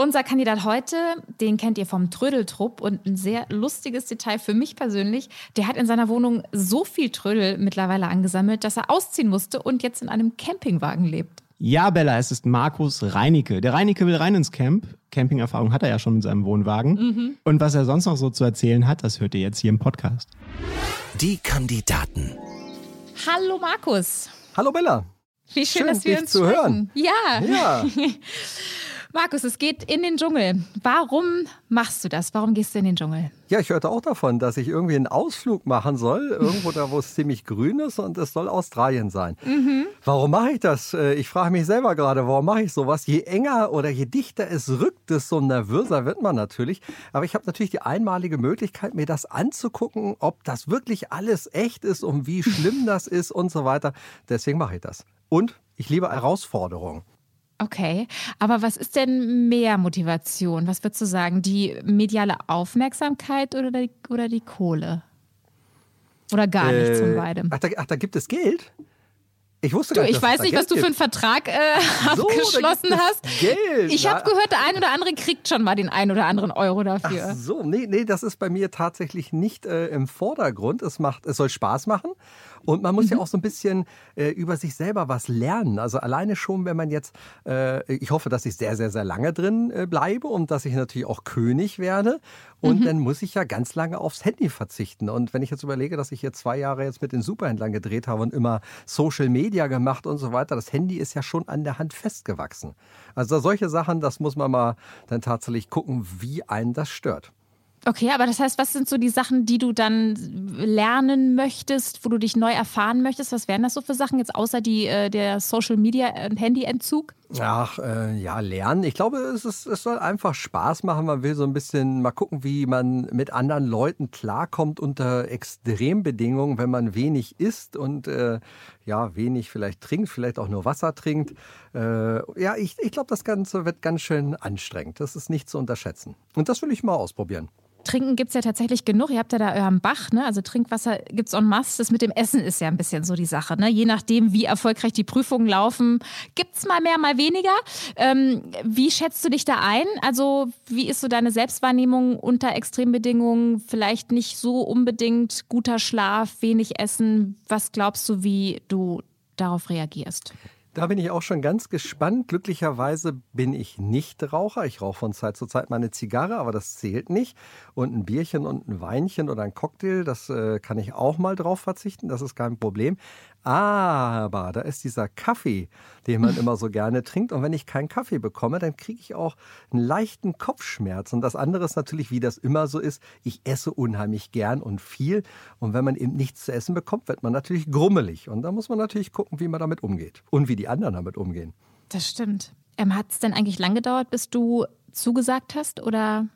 Unser Kandidat heute, den kennt ihr vom Trödeltrupp und ein sehr lustiges Detail für mich persönlich. Der hat in seiner Wohnung so viel Trödel mittlerweile angesammelt, dass er ausziehen musste und jetzt in einem Campingwagen lebt. Ja, Bella, es ist Markus Reinicke. Der Reinicke will rein ins Camp. Campingerfahrung hat er ja schon mit seinem Wohnwagen. Mhm. Und was er sonst noch so zu erzählen hat, das hört ihr jetzt hier im Podcast. Die Kandidaten. Hallo Markus. Hallo Bella. Wie schön, Schön, dass wir dich uns zu sprechen. hören. Ja. Ja. Markus, es geht in den Dschungel. Warum machst du das? Warum gehst du in den Dschungel? Ja, ich hörte auch davon, dass ich irgendwie einen Ausflug machen soll, irgendwo da, wo es ziemlich grün ist und es soll Australien sein. Warum mache ich das? Äh, Ich frage mich selber gerade, warum mache ich sowas? Je enger oder je dichter es rückt, desto nervöser wird man natürlich. Aber ich habe natürlich die einmalige Möglichkeit, mir das anzugucken, ob das wirklich alles echt ist und wie schlimm das ist und so weiter. Deswegen mache ich das. Und ich liebe Herausforderungen. Okay, aber was ist denn mehr Motivation? Was würdest du sagen? Die mediale Aufmerksamkeit oder die, oder die Kohle? Oder gar nichts von Äh, beidem? Ach da, ach, da gibt es Geld? Ich wusste Du, gar nicht, ich weiß nicht, was du für einen. Vertrag äh, So, abgeschlossen hast. Geld. Ich habe gehört, der ein oder andere kriegt schon mal den ein oder anderen Euro dafür. Ach so, nee, nee, das ist bei mir tatsächlich nicht äh, im Vordergrund. Es macht, es soll Spaß machen und man muss Mhm. ja auch so ein bisschen äh, über sich selber was lernen. Also alleine schon, wenn man jetzt, äh, ich hoffe, dass ich sehr, sehr, sehr lange drin äh, bleibe und dass ich natürlich auch König werde. Und Mhm. dann muss ich ja ganz lange aufs Handy verzichten. Und wenn ich jetzt überlege, dass ich hier zwei Jahre jetzt mit den Superhändlern gedreht habe und immer Social Media gemacht und so weiter, das Handy ist ja schon an der Hand festgewachsen. Also solche Sachen, das muss man mal dann tatsächlich gucken, wie einen das stört. Okay, aber das heißt, was sind so die Sachen, die du dann lernen möchtest, wo du dich neu erfahren möchtest? Was wären das so für Sachen jetzt außer die, äh, der Social Media und Handyentzug? Ach, äh, ja, lernen. Ich glaube, es, ist, es soll einfach Spaß machen. Man will so ein bisschen mal gucken, wie man mit anderen Leuten klarkommt unter Extrembedingungen, wenn man wenig isst und äh, ja, wenig vielleicht trinkt, vielleicht auch nur Wasser trinkt. Äh, ja, ich, ich glaube, das Ganze wird ganz schön anstrengend. Das ist nicht zu unterschätzen. Und das will ich mal ausprobieren. Trinken gibt es ja tatsächlich genug. Ihr habt ja da euren Bach, ne? Also Trinkwasser gibt's en masse. Das mit dem Essen ist ja ein bisschen so die Sache, ne? Je nachdem, wie erfolgreich die Prüfungen laufen, gibt's mal mehr, mal weniger. Ähm, wie schätzt du dich da ein? Also, wie ist so deine Selbstwahrnehmung unter Extrembedingungen? Vielleicht nicht so unbedingt guter Schlaf, wenig Essen. Was glaubst du, wie du darauf reagierst? Da bin ich auch schon ganz gespannt. Glücklicherweise bin ich nicht Raucher. Ich rauche von Zeit zu Zeit mal eine Zigarre, aber das zählt nicht. Und ein Bierchen und ein Weinchen oder ein Cocktail, das äh, kann ich auch mal drauf verzichten. Das ist kein Problem. Aber da ist dieser Kaffee, den man immer so gerne trinkt. Und wenn ich keinen Kaffee bekomme, dann kriege ich auch einen leichten Kopfschmerz. Und das andere ist natürlich, wie das immer so ist, ich esse unheimlich gern und viel. Und wenn man eben nichts zu essen bekommt, wird man natürlich grummelig. Und da muss man natürlich gucken, wie man damit umgeht. Und wie die anderen damit umgehen. Das stimmt. Ähm, Hat es denn eigentlich lang gedauert, bis du zugesagt hast oder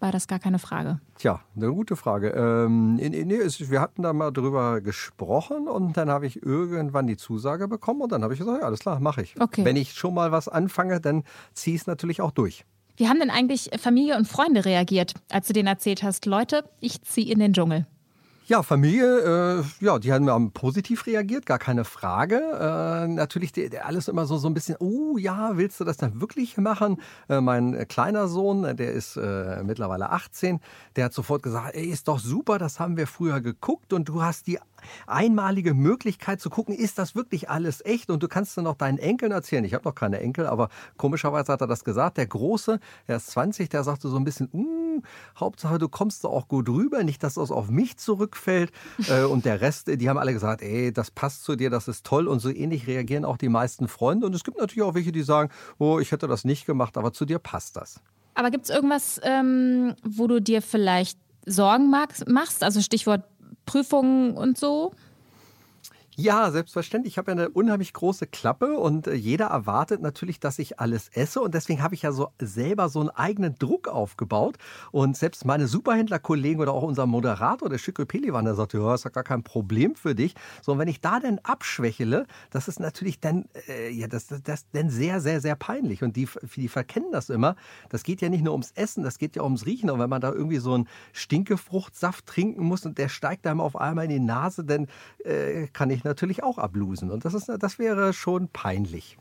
war das gar keine Frage? Tja, eine gute Frage. Ähm, nee, es- wir hatten da mal drüber gesprochen und dann habe ich irgendwann die Zusage bekommen und dann habe ich gesagt, ja, alles klar, mache ich. Okay. Wenn ich schon mal was anfange, dann ziehe ich es natürlich auch durch. Wie haben denn eigentlich Familie und Freunde reagiert, als du denen erzählt hast, Leute, ich ziehe in den Dschungel? Ja, Familie, äh, ja, die haben, haben positiv reagiert, gar keine Frage. Äh, natürlich die, die alles immer so, so ein bisschen, oh ja, willst du das dann wirklich machen? Äh, mein kleiner Sohn, der ist äh, mittlerweile 18, der hat sofort gesagt, ey, ist doch super, das haben wir früher geguckt und du hast die einmalige Möglichkeit zu gucken, ist das wirklich alles echt? Und du kannst dann noch deinen Enkeln erzählen. Ich habe noch keine Enkel, aber komischerweise hat er das gesagt. Der Große, der ist 20, der sagte so ein bisschen, Hauptsache du kommst da auch gut rüber, nicht, dass das auf mich zurückfällt. Äh, und der Rest, die haben alle gesagt, ey, das passt zu dir, das ist toll. Und so ähnlich reagieren auch die meisten Freunde. Und es gibt natürlich auch welche, die sagen, oh, ich hätte das nicht gemacht, aber zu dir passt das. Aber gibt es irgendwas, ähm, wo du dir vielleicht Sorgen machst? Also Stichwort Prüfungen und so? Ja, selbstverständlich. Ich habe ja eine unheimlich große Klappe und äh, jeder erwartet natürlich, dass ich alles esse. Und deswegen habe ich ja so selber so einen eigenen Druck aufgebaut. Und selbst meine Superhändlerkollegen oder auch unser Moderator, der Schickel Pelivan, der sagte, ja, ist ja gar kein Problem für dich. So, und wenn ich da dann abschwächele, das ist natürlich dann, äh, ja, das, das, das dann sehr, sehr, sehr peinlich. Und die, die verkennen das immer. Das geht ja nicht nur ums Essen, das geht ja ums Riechen. Und wenn man da irgendwie so einen Stinkefruchtsaft trinken muss und der steigt einem auf einmal in die Nase, dann äh, kann ich natürlich auch ablosen. Und das, ist, das wäre schon peinlich.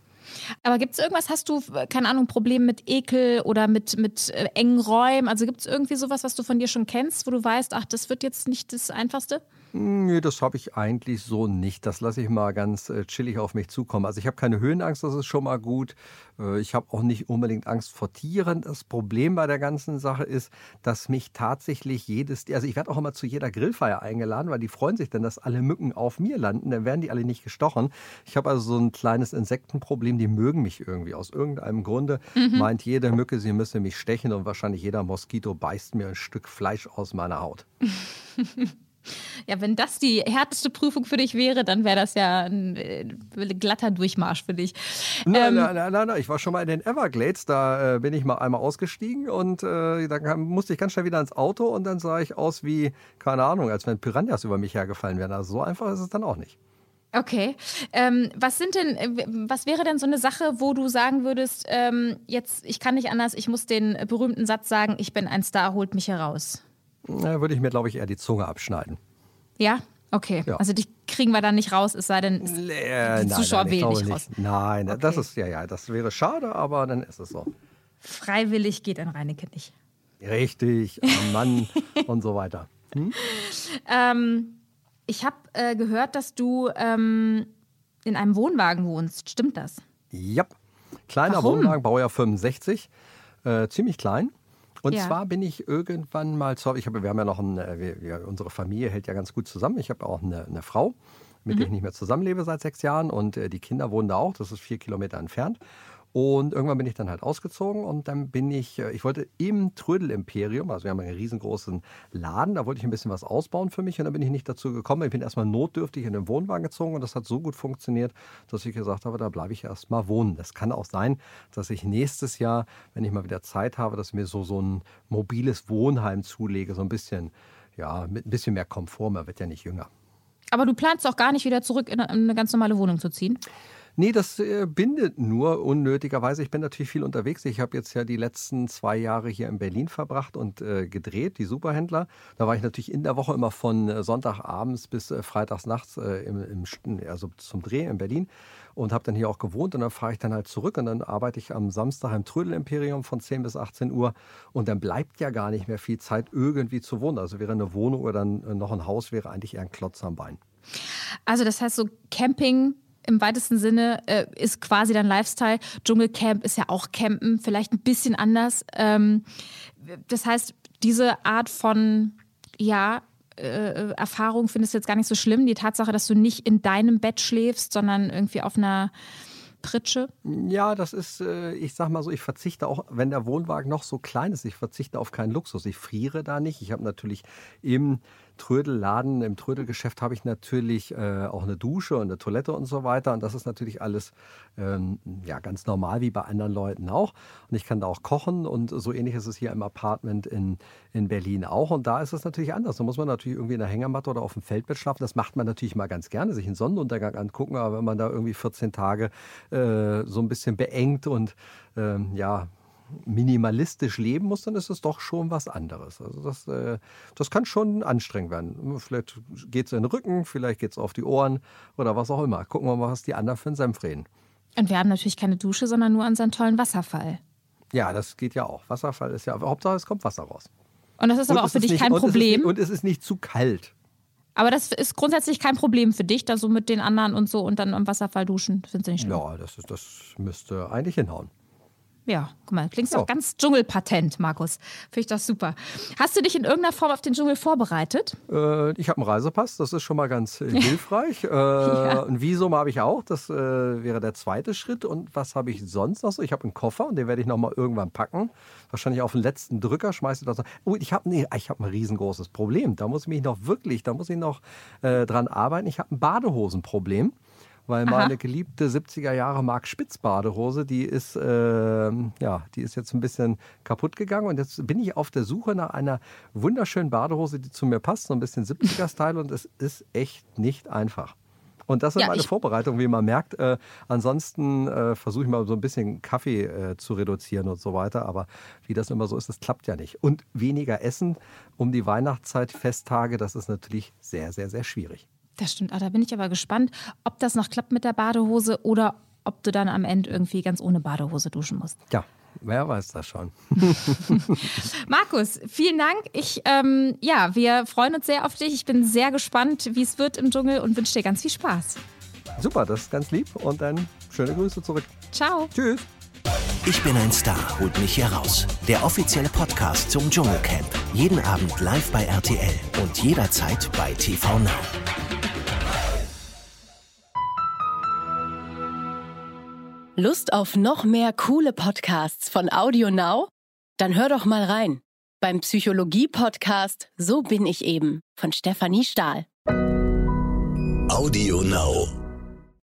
Aber gibt es irgendwas, hast du, keine Ahnung, Probleme mit Ekel oder mit, mit äh, engen Räumen? Also gibt es irgendwie sowas, was du von dir schon kennst, wo du weißt, ach, das wird jetzt nicht das Einfachste? Nee, das habe ich eigentlich so nicht. Das lasse ich mal ganz äh, chillig auf mich zukommen. Also ich habe keine Höhenangst, das ist schon mal gut. Äh, ich habe auch nicht unbedingt Angst vor Tieren. Das Problem bei der ganzen Sache ist, dass mich tatsächlich jedes, also ich werde auch immer zu jeder Grillfeier eingeladen, weil die freuen sich dann, dass alle Mücken auf mir landen. Dann werden die alle nicht gestochen. Ich habe also so ein kleines Insektenproblem. Die mögen mich irgendwie aus irgendeinem Grunde. Mhm. Meint jede Mücke, sie müsse mich stechen und wahrscheinlich jeder Moskito beißt mir ein Stück Fleisch aus meiner Haut. Ja, wenn das die härteste Prüfung für dich wäre, dann wäre das ja ein äh, glatter Durchmarsch für dich. Nein, ähm, nein, nein, nein, nein, ich war schon mal in den Everglades, da äh, bin ich mal einmal ausgestiegen und äh, dann musste ich ganz schnell wieder ins Auto und dann sah ich aus wie, keine Ahnung, als wenn Piranhas über mich hergefallen wären. Also so einfach ist es dann auch nicht. Okay. Ähm, was sind denn, äh, was wäre denn so eine Sache, wo du sagen würdest, ähm, jetzt, ich kann nicht anders, ich muss den berühmten Satz sagen, ich bin ein Star, holt mich heraus? Da würde ich mir, glaube ich, eher die Zunge abschneiden. Ja? Okay. Ja. Also die kriegen wir dann nicht raus, es sei denn, äh, die Zuschauer nein, wählen nicht raus. Nein, okay. das ist ja, ja, das wäre schade, aber dann ist es so. Freiwillig geht ein Reinecke nicht. Richtig, ein Mann und so weiter. Hm? Ähm, ich habe äh, gehört, dass du ähm, in einem Wohnwagen wohnst. Stimmt das? Ja. Kleiner Warum? Wohnwagen, Baujahr 65. Äh, ziemlich klein. Und ja. zwar bin ich irgendwann mal, ich habe, wir haben ja noch eine, wir, wir, unsere Familie hält ja ganz gut zusammen. Ich habe auch eine, eine Frau, mit mhm. der ich nicht mehr zusammenlebe seit sechs Jahren und äh, die Kinder wohnen da auch. Das ist vier Kilometer entfernt. Und irgendwann bin ich dann halt ausgezogen und dann bin ich, äh, ich wollte im Trödel-Imperium, also wir haben einen riesengroßen Laden, da wollte ich ein bisschen was ausbauen für mich und dann bin ich nicht dazu gekommen. Ich bin erstmal notdürftig in den Wohnwagen gezogen und das hat so gut funktioniert, dass ich gesagt habe, da bleibe ich erstmal wohnen. Das kann auch sein, dass ich nächstes Jahr, wenn ich mal wieder Zeit habe, dass ich mir so, so ein mobiles Wohnheim zulege, so ein bisschen, ja, mit ein bisschen mehr Komfort, man wird ja nicht jünger. Aber du planst auch gar nicht wieder zurück in eine ganz normale Wohnung zu ziehen? Nee, das äh, bindet nur unnötigerweise. Ich bin natürlich viel unterwegs. Ich habe jetzt ja die letzten zwei Jahre hier in Berlin verbracht und äh, gedreht, die Superhändler. Da war ich natürlich in der Woche immer von äh, Sonntagabends bis äh, Freitagsnachts äh, im, im, also zum Dreh in Berlin und habe dann hier auch gewohnt und dann fahre ich dann halt zurück und dann arbeite ich am Samstag im Trödel-Imperium von 10 bis 18 Uhr und dann bleibt ja gar nicht mehr viel Zeit irgendwie zu wohnen. Also wäre eine Wohnung oder dann äh, noch ein Haus wäre eigentlich eher ein Klotz am Bein. Also das heißt so Camping im weitesten Sinne äh, ist quasi dein Lifestyle. Dschungelcamp ist ja auch Campen, vielleicht ein bisschen anders. Ähm, das heißt, diese Art von, ja, äh, Erfahrung findest du jetzt gar nicht so schlimm. Die Tatsache, dass du nicht in deinem Bett schläfst, sondern irgendwie auf einer Pritsche? Ja, das ist, äh, ich sag mal so, ich verzichte auch, wenn der Wohnwagen noch so klein ist, ich verzichte auf keinen Luxus. Ich friere da nicht. Ich habe natürlich im Trödelladen, im Trödelgeschäft habe ich natürlich äh, auch eine Dusche und eine Toilette und so weiter. Und das ist natürlich alles ähm, ja, ganz normal wie bei anderen Leuten auch. Und ich kann da auch kochen und so ähnlich ist es hier im Apartment in, in Berlin auch. Und da ist es natürlich anders. Da muss man natürlich irgendwie in der Hängematte oder auf dem Feldbett schlafen. Das macht man natürlich mal ganz gerne, sich einen Sonnenuntergang angucken. Aber wenn man da irgendwie 14 Tage äh, so ein bisschen beengt und ähm, ja, minimalistisch leben muss, dann ist es doch schon was anderes. Also das, äh, das kann schon anstrengend werden. Vielleicht geht es in den Rücken, vielleicht geht es auf die Ohren oder was auch immer. Gucken wir mal, was die anderen für einen Senf reden. Und wir haben natürlich keine Dusche, sondern nur unseren tollen Wasserfall. Ja, das geht ja auch. Wasserfall ist ja, Hauptsache es kommt Wasser raus. Und das ist aber und auch für dich nicht, kein Problem. Und es, ist, und es ist nicht zu kalt. Aber das ist grundsätzlich kein Problem für dich, da so mit den anderen und so und dann am Wasserfall duschen. Findest du nicht schlimm? Ja, das, ist, das müsste eigentlich hinhauen. Ja, guck mal, klingt doch ganz dschungelpatent, Markus. Finde ich das super. Hast du dich in irgendeiner Form auf den Dschungel vorbereitet? Äh, ich habe einen Reisepass, das ist schon mal ganz äh, hilfreich. äh, ja. Ein Visum habe ich auch, das äh, wäre der zweite Schritt. Und was habe ich sonst noch so? Ich habe einen Koffer und den werde ich nochmal irgendwann packen. Wahrscheinlich auf den letzten Drücker schmeiße ich das noch. Oh, ich habe nee, hab ein riesengroßes Problem. Da muss ich mich noch wirklich, da muss ich noch äh, dran arbeiten. Ich habe ein Badehosenproblem weil Aha. meine geliebte 70er Jahre Mark Spitz Badehose, die ist, äh, ja, die ist jetzt ein bisschen kaputt gegangen und jetzt bin ich auf der Suche nach einer wunderschönen Badehose, die zu mir passt, so ein bisschen 70er-Style und es ist echt nicht einfach. Und das ist ja, meine Vorbereitung, wie man merkt. Äh, ansonsten äh, versuche ich mal so ein bisschen Kaffee äh, zu reduzieren und so weiter. Aber wie das immer so ist, das klappt ja nicht. Und weniger essen um die Weihnachtszeit, Festtage, das ist natürlich sehr, sehr, sehr schwierig. Das stimmt. Ah, da bin ich aber gespannt, ob das noch klappt mit der Badehose oder ob du dann am Ende irgendwie ganz ohne Badehose duschen musst. Ja, Wer weiß das schon. Markus, vielen Dank. Ich, ähm, ja, wir freuen uns sehr auf dich. Ich bin sehr gespannt, wie es wird im Dschungel und wünsche dir ganz viel Spaß. Super, das ist ganz lieb und dann schöne Grüße zurück. Ciao. Tschüss. Ich bin ein Star, holt mich hier raus. Der offizielle Podcast zum Dschungelcamp. Jeden Abend live bei RTL und jederzeit bei TV Now. Lust auf noch mehr coole Podcasts von Audio Now? Dann hör doch mal rein beim Psychologie-Podcast So bin ich eben von Stefanie Stahl. Audio Now.